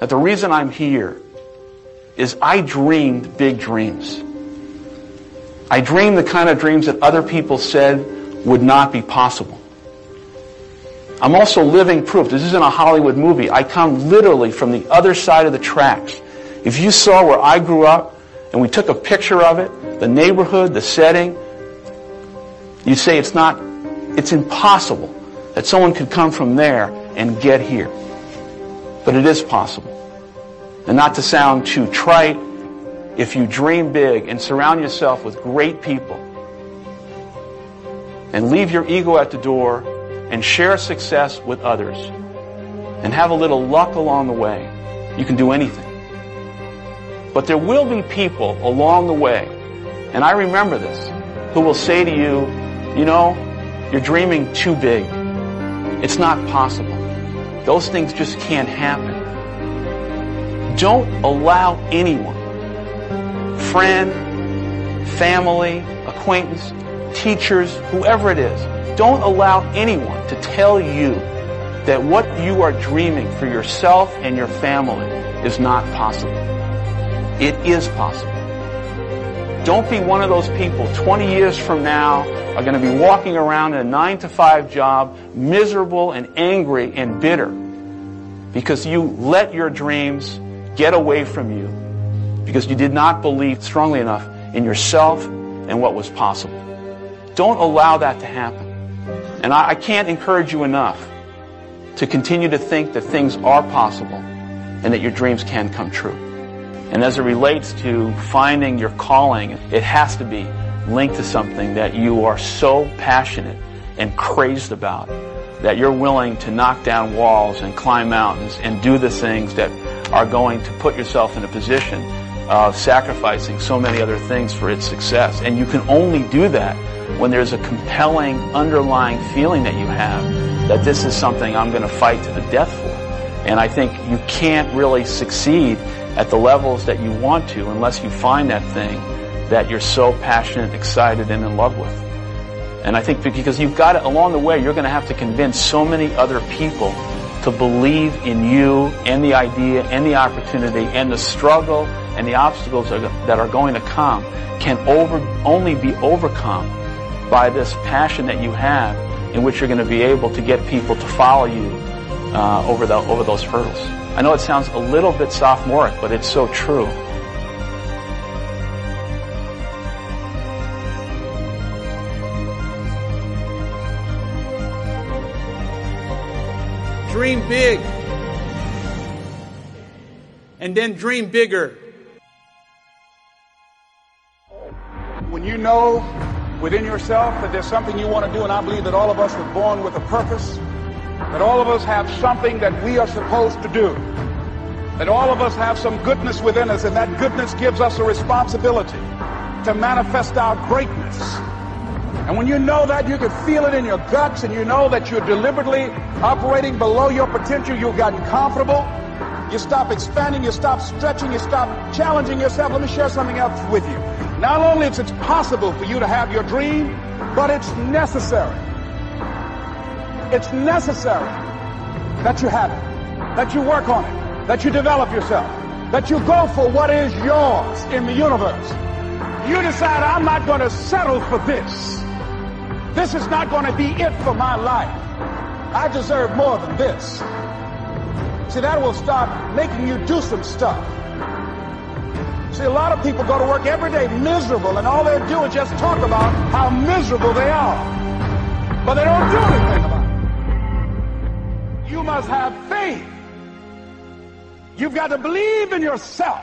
that the reason I'm here is I dreamed big dreams. I dreamed the kind of dreams that other people said would not be possible. I'm also living proof. This isn't a Hollywood movie. I come literally from the other side of the tracks. If you saw where I grew up and we took a picture of it, the neighborhood, the setting, you say it's not, it's impossible that someone could come from there and get here. But it is possible. And not to sound too trite, if you dream big and surround yourself with great people and leave your ego at the door and share success with others and have a little luck along the way, you can do anything. But there will be people along the way, and I remember this, who will say to you, you know, you're dreaming too big. It's not possible. Those things just can't happen. Don't allow anyone, friend, family, acquaintance, teachers, whoever it is, don't allow anyone to tell you that what you are dreaming for yourself and your family is not possible. It is possible. Don't be one of those people 20 years from now are going to be walking around in a 9 to 5 job, miserable and angry and bitter because you let your dreams get away from you because you did not believe strongly enough in yourself and what was possible. Don't allow that to happen. And I, I can't encourage you enough to continue to think that things are possible and that your dreams can come true. And as it relates to finding your calling, it has to be linked to something that you are so passionate and crazed about that you're willing to knock down walls and climb mountains and do the things that are going to put yourself in a position of sacrificing so many other things for its success. And you can only do that when there's a compelling underlying feeling that you have that this is something I'm going to fight to the death for. And I think you can't really succeed at the levels that you want to unless you find that thing that you're so passionate, excited, and in love with. And I think because you've got it along the way, you're going to have to convince so many other people to believe in you and the idea and the opportunity and the struggle and the obstacles that are going to come can over, only be overcome by this passion that you have in which you're going to be able to get people to follow you uh, over, the, over those hurdles. I know it sounds a little bit sophomoric, but it's so true. Dream big. And then dream bigger. When you know within yourself that there's something you want to do, and I believe that all of us were born with a purpose, that all of us have something that we are supposed to do, that all of us have some goodness within us, and that goodness gives us a responsibility to manifest our greatness. And when you know that, you can feel it in your guts, and you know that you're deliberately operating below your potential, you've gotten comfortable, you stop expanding, you stop stretching, you stop challenging yourself. Let me share something else with you. Not only is it possible for you to have your dream, but it's necessary. It's necessary that you have it, that you work on it, that you develop yourself, that you go for what is yours in the universe. You decide, I'm not going to settle for this. This is not going to be it for my life. I deserve more than this. See, that will start making you do some stuff. See, a lot of people go to work every day miserable, and all they do is just talk about how miserable they are. But they don't do anything. You must have faith. You've got to believe in yourself.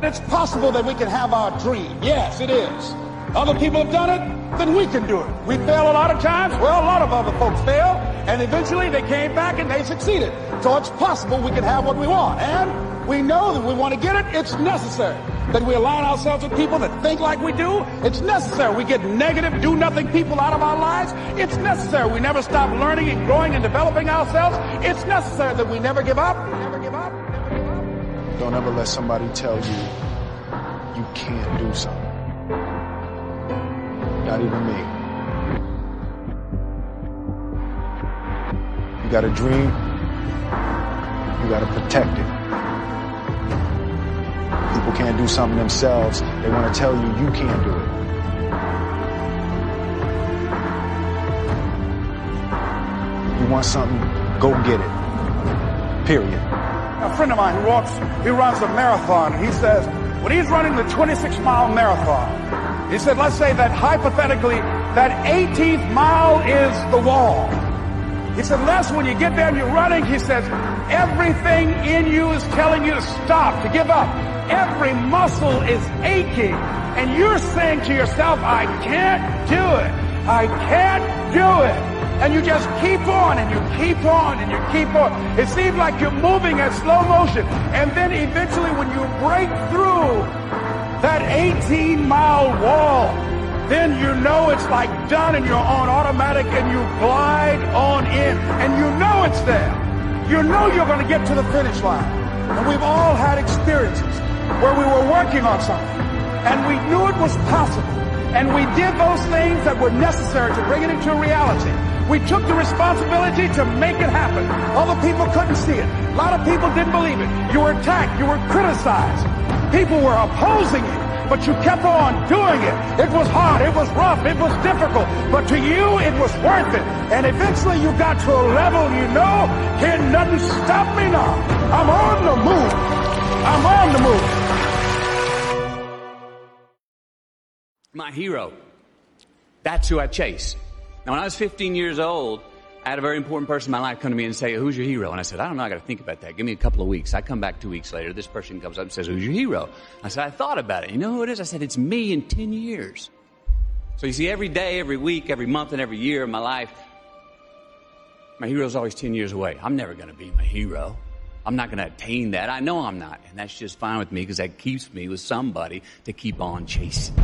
It's possible that we can have our dream. Yes, it is. Other people have done it, then we can do it. We fail a lot of times. Well, a lot of other folks fail, and eventually they came back and they succeeded. So it's possible we can have what we want. And we know that we want to get it. It's necessary that we align ourselves with people that think like we do. It's necessary we get negative, do nothing people out of our lives. It's necessary we never stop learning and growing and developing ourselves. It's necessary that we never give up. Never give up. Never give up. Don't ever let somebody tell you you can't do something. Not even me. You got a dream? you gotta protect it. People can't do something themselves. They want to tell you you can't do it. You want something, go get it. Period. A friend of mine who walks, he runs a marathon, and he says, when he's running the 26 mile marathon, he said, let's say that hypothetically, that 18th mile is the wall. He said, Les, when you get there and you're running, he says, everything in you is telling you to stop, to give up. Every muscle is aching. And you're saying to yourself, I can't do it. I can't do it and you just keep on and you keep on and you keep on. It seems like you're moving at slow motion. And then eventually when you break through that 18 mile wall, then you know it's like done and you're on automatic and you glide on in and you know it's there. You know you're going to get to the finish line. And we've all had experiences where we were working on something and we knew it was possible. And we did those things that were necessary to bring it into reality. We took the responsibility to make it happen. Other people couldn't see it. A lot of people didn't believe it. You were attacked. You were criticized. People were opposing you, but you kept on doing it. It was hard. It was rough. It was difficult. But to you, it was worth it. And eventually you got to a level you know, can nothing stop me now. I'm on the move. I'm on the move. My hero. That's who I chase. Now, when I was 15 years old, I had a very important person in my life come to me and say, Who's your hero? And I said, I don't know, I got to think about that. Give me a couple of weeks. I come back two weeks later. This person comes up and says, Who's your hero? I said, I thought about it. You know who it is? I said, It's me in 10 years. So you see, every day, every week, every month, and every year of my life, my hero is always 10 years away. I'm never going to be my hero. I'm not going to attain that. I know I'm not. And that's just fine with me because that keeps me with somebody to keep on chasing.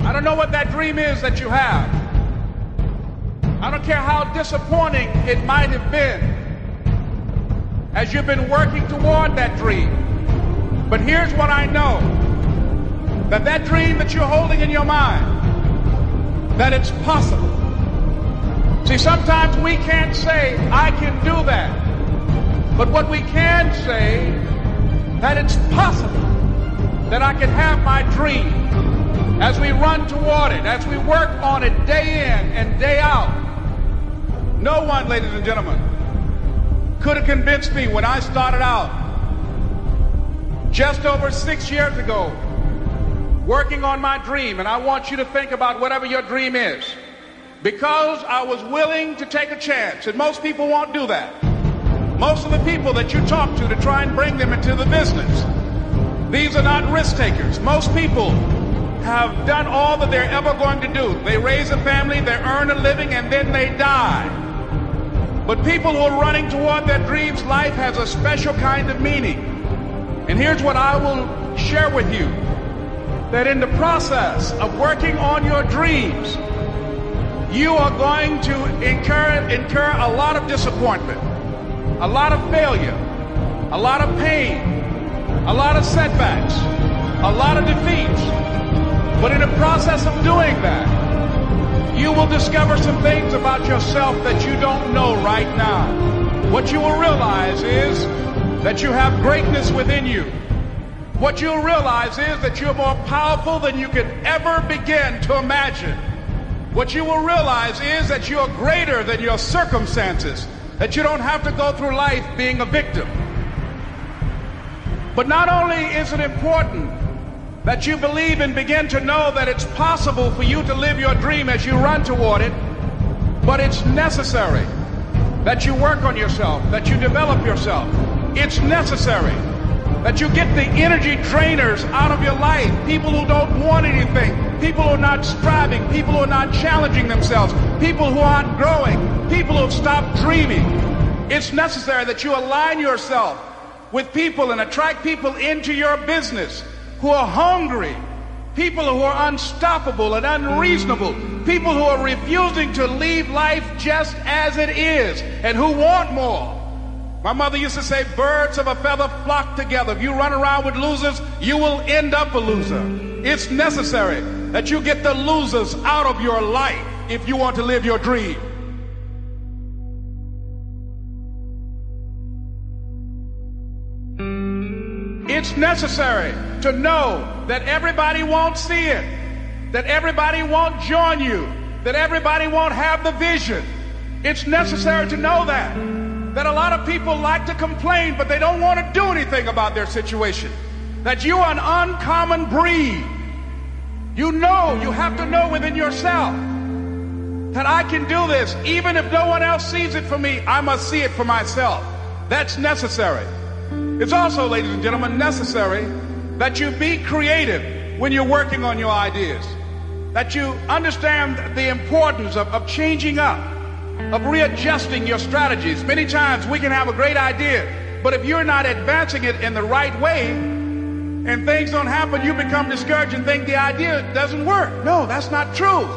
I don't know what that dream is that you have. I don't care how disappointing it might have been as you've been working toward that dream. But here's what I know that that dream that you're holding in your mind, that it's possible. See, sometimes we can't say, I can do that. But what we can say, that it's possible that I can have my dream as we run toward it, as we work on it day in and day out. No one, ladies and gentlemen, could have convinced me when I started out just over six years ago working on my dream. And I want you to think about whatever your dream is. Because I was willing to take a chance, and most people won't do that. Most of the people that you talk to to try and bring them into the business, these are not risk takers. Most people have done all that they're ever going to do. They raise a family, they earn a living, and then they die. But people who are running toward their dreams, life has a special kind of meaning. And here's what I will share with you that in the process of working on your dreams, you are going to incur, incur a lot of disappointment, a lot of failure, a lot of pain, a lot of setbacks, a lot of defeats. But in the process of doing that, you will discover some things about yourself that you don't know right now. What you will realize is that you have greatness within you. What you'll realize is that you're more powerful than you could ever begin to imagine. What you will realize is that you're greater than your circumstances, that you don't have to go through life being a victim. But not only is it important that you believe and begin to know that it's possible for you to live your dream as you run toward it, but it's necessary that you work on yourself, that you develop yourself. It's necessary that you get the energy drainers out of your life, people who don't want anything, people who are not striving, people who are not challenging themselves, people who aren't growing, people who have stopped dreaming. It's necessary that you align yourself with people and attract people into your business who are hungry, people who are unstoppable and unreasonable, people who are refusing to leave life just as it is and who want more. My mother used to say, birds of a feather flock together. If you run around with losers, you will end up a loser. It's necessary that you get the losers out of your life if you want to live your dream. It's necessary to know that everybody won't see it, that everybody won't join you, that everybody won't have the vision. It's necessary to know that. That a lot of people like to complain, but they don't want to do anything about their situation. That you are an uncommon breed. You know, you have to know within yourself that I can do this. Even if no one else sees it for me, I must see it for myself. That's necessary. It's also, ladies and gentlemen, necessary that you be creative when you're working on your ideas. That you understand the importance of, of changing up, of readjusting your strategies. Many times we can have a great idea, but if you're not advancing it in the right way and things don't happen, you become discouraged and think the idea doesn't work. No, that's not true.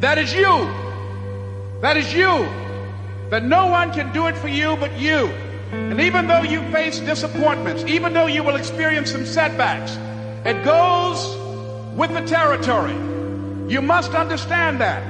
That is you. That is you. That no one can do it for you but you. And even though you face disappointments, even though you will experience some setbacks, it goes with the territory. You must understand that.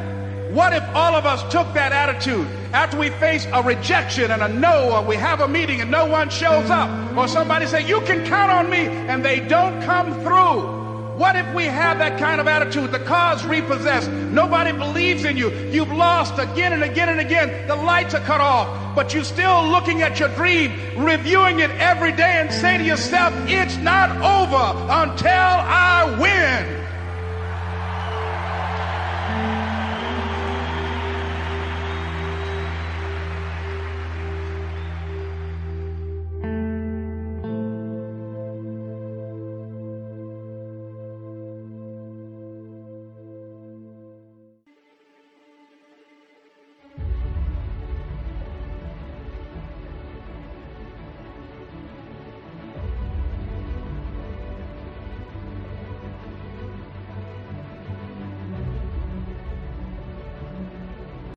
What if all of us took that attitude after we face a rejection and a no, or we have a meeting and no one shows up, or somebody say, you can count on me, and they don't come through? What if we have that kind of attitude? The car's repossessed. Nobody believes in you. You've lost again and again and again. The lights are cut off, but you're still looking at your dream, reviewing it every day and say to yourself, it's not over until I win.